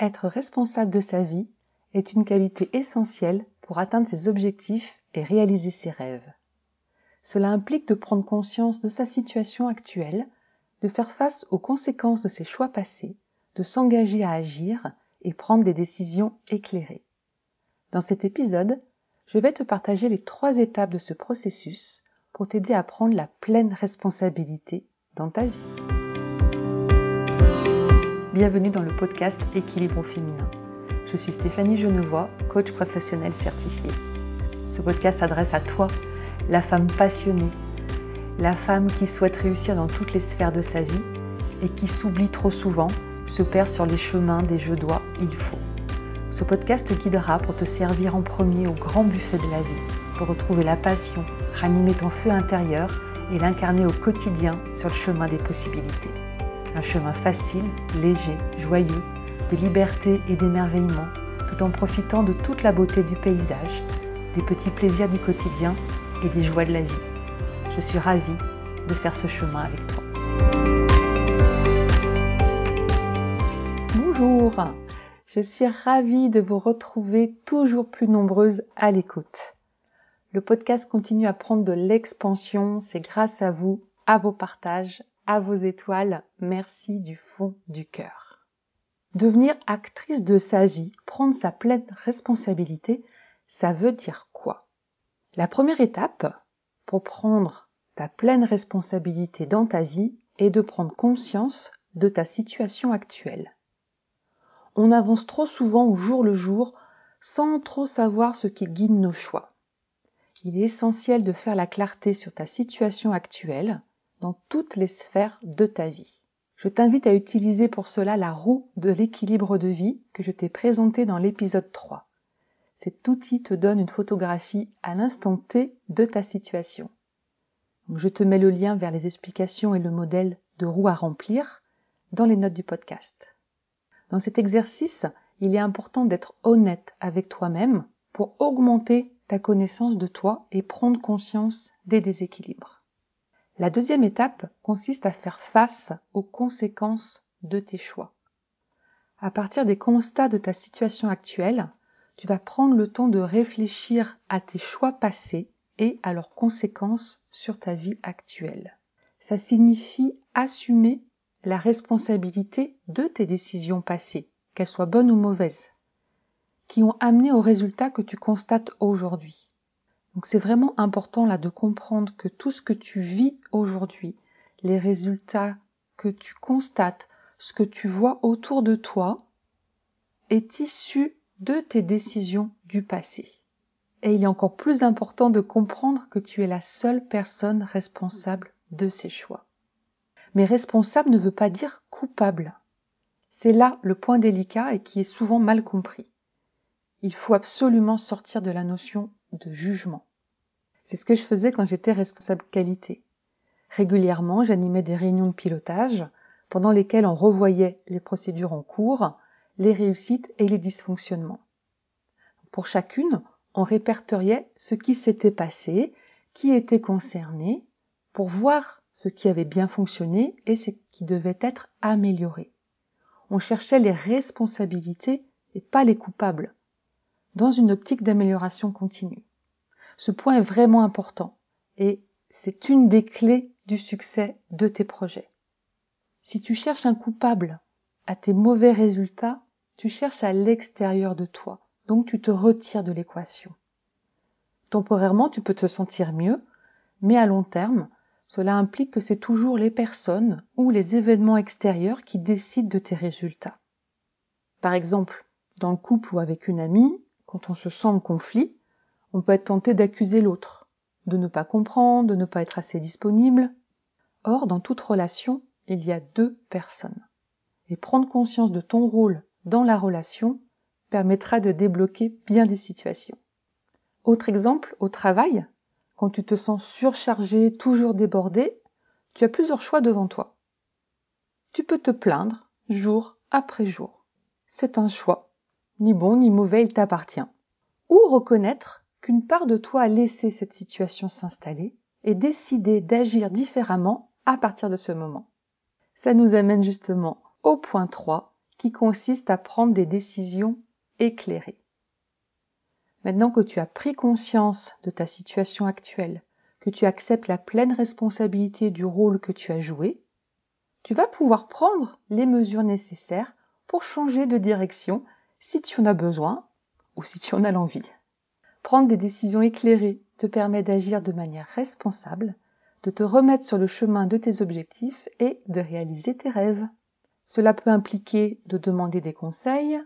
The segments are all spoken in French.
Être responsable de sa vie est une qualité essentielle pour atteindre ses objectifs et réaliser ses rêves. Cela implique de prendre conscience de sa situation actuelle, de faire face aux conséquences de ses choix passés, de s'engager à agir et prendre des décisions éclairées. Dans cet épisode, je vais te partager les trois étapes de ce processus pour t'aider à prendre la pleine responsabilité dans ta vie. Bienvenue dans le podcast Équilibre féminin. Je suis Stéphanie Genevois, coach professionnel certifié. Ce podcast s'adresse à toi, la femme passionnée, la femme qui souhaite réussir dans toutes les sphères de sa vie et qui s'oublie trop souvent, se perd sur les chemins des je dois, il faut. Ce podcast te guidera pour te servir en premier au grand buffet de la vie, pour retrouver la passion, ranimer ton feu intérieur et l'incarner au quotidien sur le chemin des possibilités. Un chemin facile, léger, joyeux, de liberté et d'émerveillement, tout en profitant de toute la beauté du paysage, des petits plaisirs du quotidien et des joies de la vie. Je suis ravie de faire ce chemin avec toi. Bonjour, je suis ravie de vous retrouver toujours plus nombreuses à l'écoute. Le podcast continue à prendre de l'expansion, c'est grâce à vous, à vos partages, à vos étoiles. Merci du fond du cœur. Devenir actrice de sa vie, prendre sa pleine responsabilité, ça veut dire quoi? La première étape pour prendre ta pleine responsabilité dans ta vie est de prendre conscience de ta situation actuelle. On avance trop souvent au jour le jour sans trop savoir ce qui guide nos choix il est essentiel de faire la clarté sur ta situation actuelle dans toutes les sphères de ta vie. Je t'invite à utiliser pour cela la roue de l'équilibre de vie que je t'ai présentée dans l'épisode 3. Cet outil te donne une photographie à l'instant T de ta situation. je te mets le lien vers les explications et le modèle de roue à remplir dans les notes du podcast. Dans cet exercice, il est important d'être honnête avec toi-même pour augmenter ta connaissance de toi et prendre conscience des déséquilibres. La deuxième étape consiste à faire face aux conséquences de tes choix. À partir des constats de ta situation actuelle, tu vas prendre le temps de réfléchir à tes choix passés et à leurs conséquences sur ta vie actuelle. Ça signifie assumer la responsabilité de tes décisions passées, qu'elles soient bonnes ou mauvaises qui ont amené au résultat que tu constates aujourd'hui. Donc c'est vraiment important là de comprendre que tout ce que tu vis aujourd'hui, les résultats que tu constates, ce que tu vois autour de toi, est issu de tes décisions du passé. Et il est encore plus important de comprendre que tu es la seule personne responsable de ces choix. Mais responsable ne veut pas dire coupable. C'est là le point délicat et qui est souvent mal compris il faut absolument sortir de la notion de jugement. C'est ce que je faisais quand j'étais responsable qualité. Régulièrement, j'animais des réunions de pilotage pendant lesquelles on revoyait les procédures en cours, les réussites et les dysfonctionnements. Pour chacune, on répertoriait ce qui s'était passé, qui était concerné, pour voir ce qui avait bien fonctionné et ce qui devait être amélioré. On cherchait les responsabilités et pas les coupables dans une optique d'amélioration continue. Ce point est vraiment important et c'est une des clés du succès de tes projets. Si tu cherches un coupable à tes mauvais résultats, tu cherches à l'extérieur de toi, donc tu te retires de l'équation. Temporairement, tu peux te sentir mieux, mais à long terme, cela implique que c'est toujours les personnes ou les événements extérieurs qui décident de tes résultats. Par exemple, dans le couple ou avec une amie, quand on se sent en conflit, on peut être tenté d'accuser l'autre, de ne pas comprendre, de ne pas être assez disponible. Or, dans toute relation, il y a deux personnes. Et prendre conscience de ton rôle dans la relation permettra de débloquer bien des situations. Autre exemple, au travail, quand tu te sens surchargé, toujours débordé, tu as plusieurs choix devant toi. Tu peux te plaindre jour après jour. C'est un choix ni bon ni mauvais, il t'appartient. Ou reconnaître qu'une part de toi a laissé cette situation s'installer et décider d'agir différemment à partir de ce moment. Ça nous amène justement au point 3, qui consiste à prendre des décisions éclairées. Maintenant que tu as pris conscience de ta situation actuelle, que tu acceptes la pleine responsabilité du rôle que tu as joué, tu vas pouvoir prendre les mesures nécessaires pour changer de direction si tu en as besoin ou si tu en as l'envie. Prendre des décisions éclairées te permet d'agir de manière responsable, de te remettre sur le chemin de tes objectifs et de réaliser tes rêves. Cela peut impliquer de demander des conseils,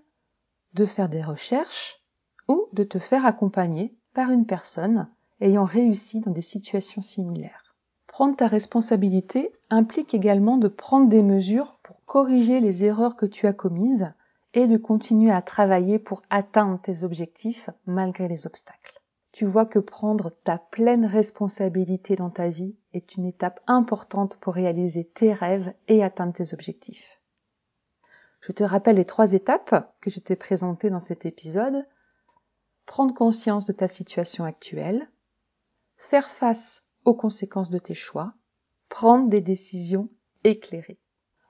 de faire des recherches ou de te faire accompagner par une personne ayant réussi dans des situations similaires. Prendre ta responsabilité implique également de prendre des mesures pour corriger les erreurs que tu as commises et de continuer à travailler pour atteindre tes objectifs malgré les obstacles. Tu vois que prendre ta pleine responsabilité dans ta vie est une étape importante pour réaliser tes rêves et atteindre tes objectifs. Je te rappelle les trois étapes que je t'ai présentées dans cet épisode. Prendre conscience de ta situation actuelle, faire face aux conséquences de tes choix, prendre des décisions éclairées.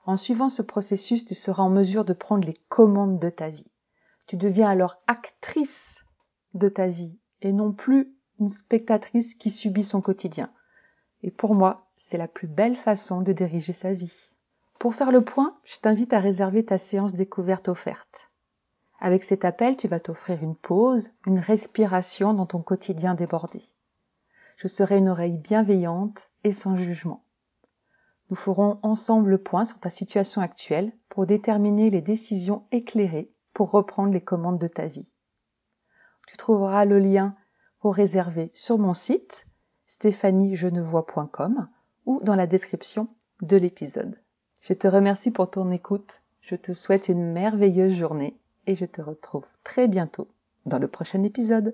En suivant ce processus, tu seras en mesure de prendre les commandes de ta vie. Tu deviens alors actrice de ta vie et non plus une spectatrice qui subit son quotidien. Et pour moi, c'est la plus belle façon de diriger sa vie. Pour faire le point, je t'invite à réserver ta séance découverte offerte. Avec cet appel, tu vas t'offrir une pause, une respiration dans ton quotidien débordé. Je serai une oreille bienveillante et sans jugement. Nous ferons ensemble le point sur ta situation actuelle pour déterminer les décisions éclairées pour reprendre les commandes de ta vie. Tu trouveras le lien pour réserver sur mon site stéphaniegenevois.com ou dans la description de l'épisode. Je te remercie pour ton écoute, je te souhaite une merveilleuse journée et je te retrouve très bientôt dans le prochain épisode.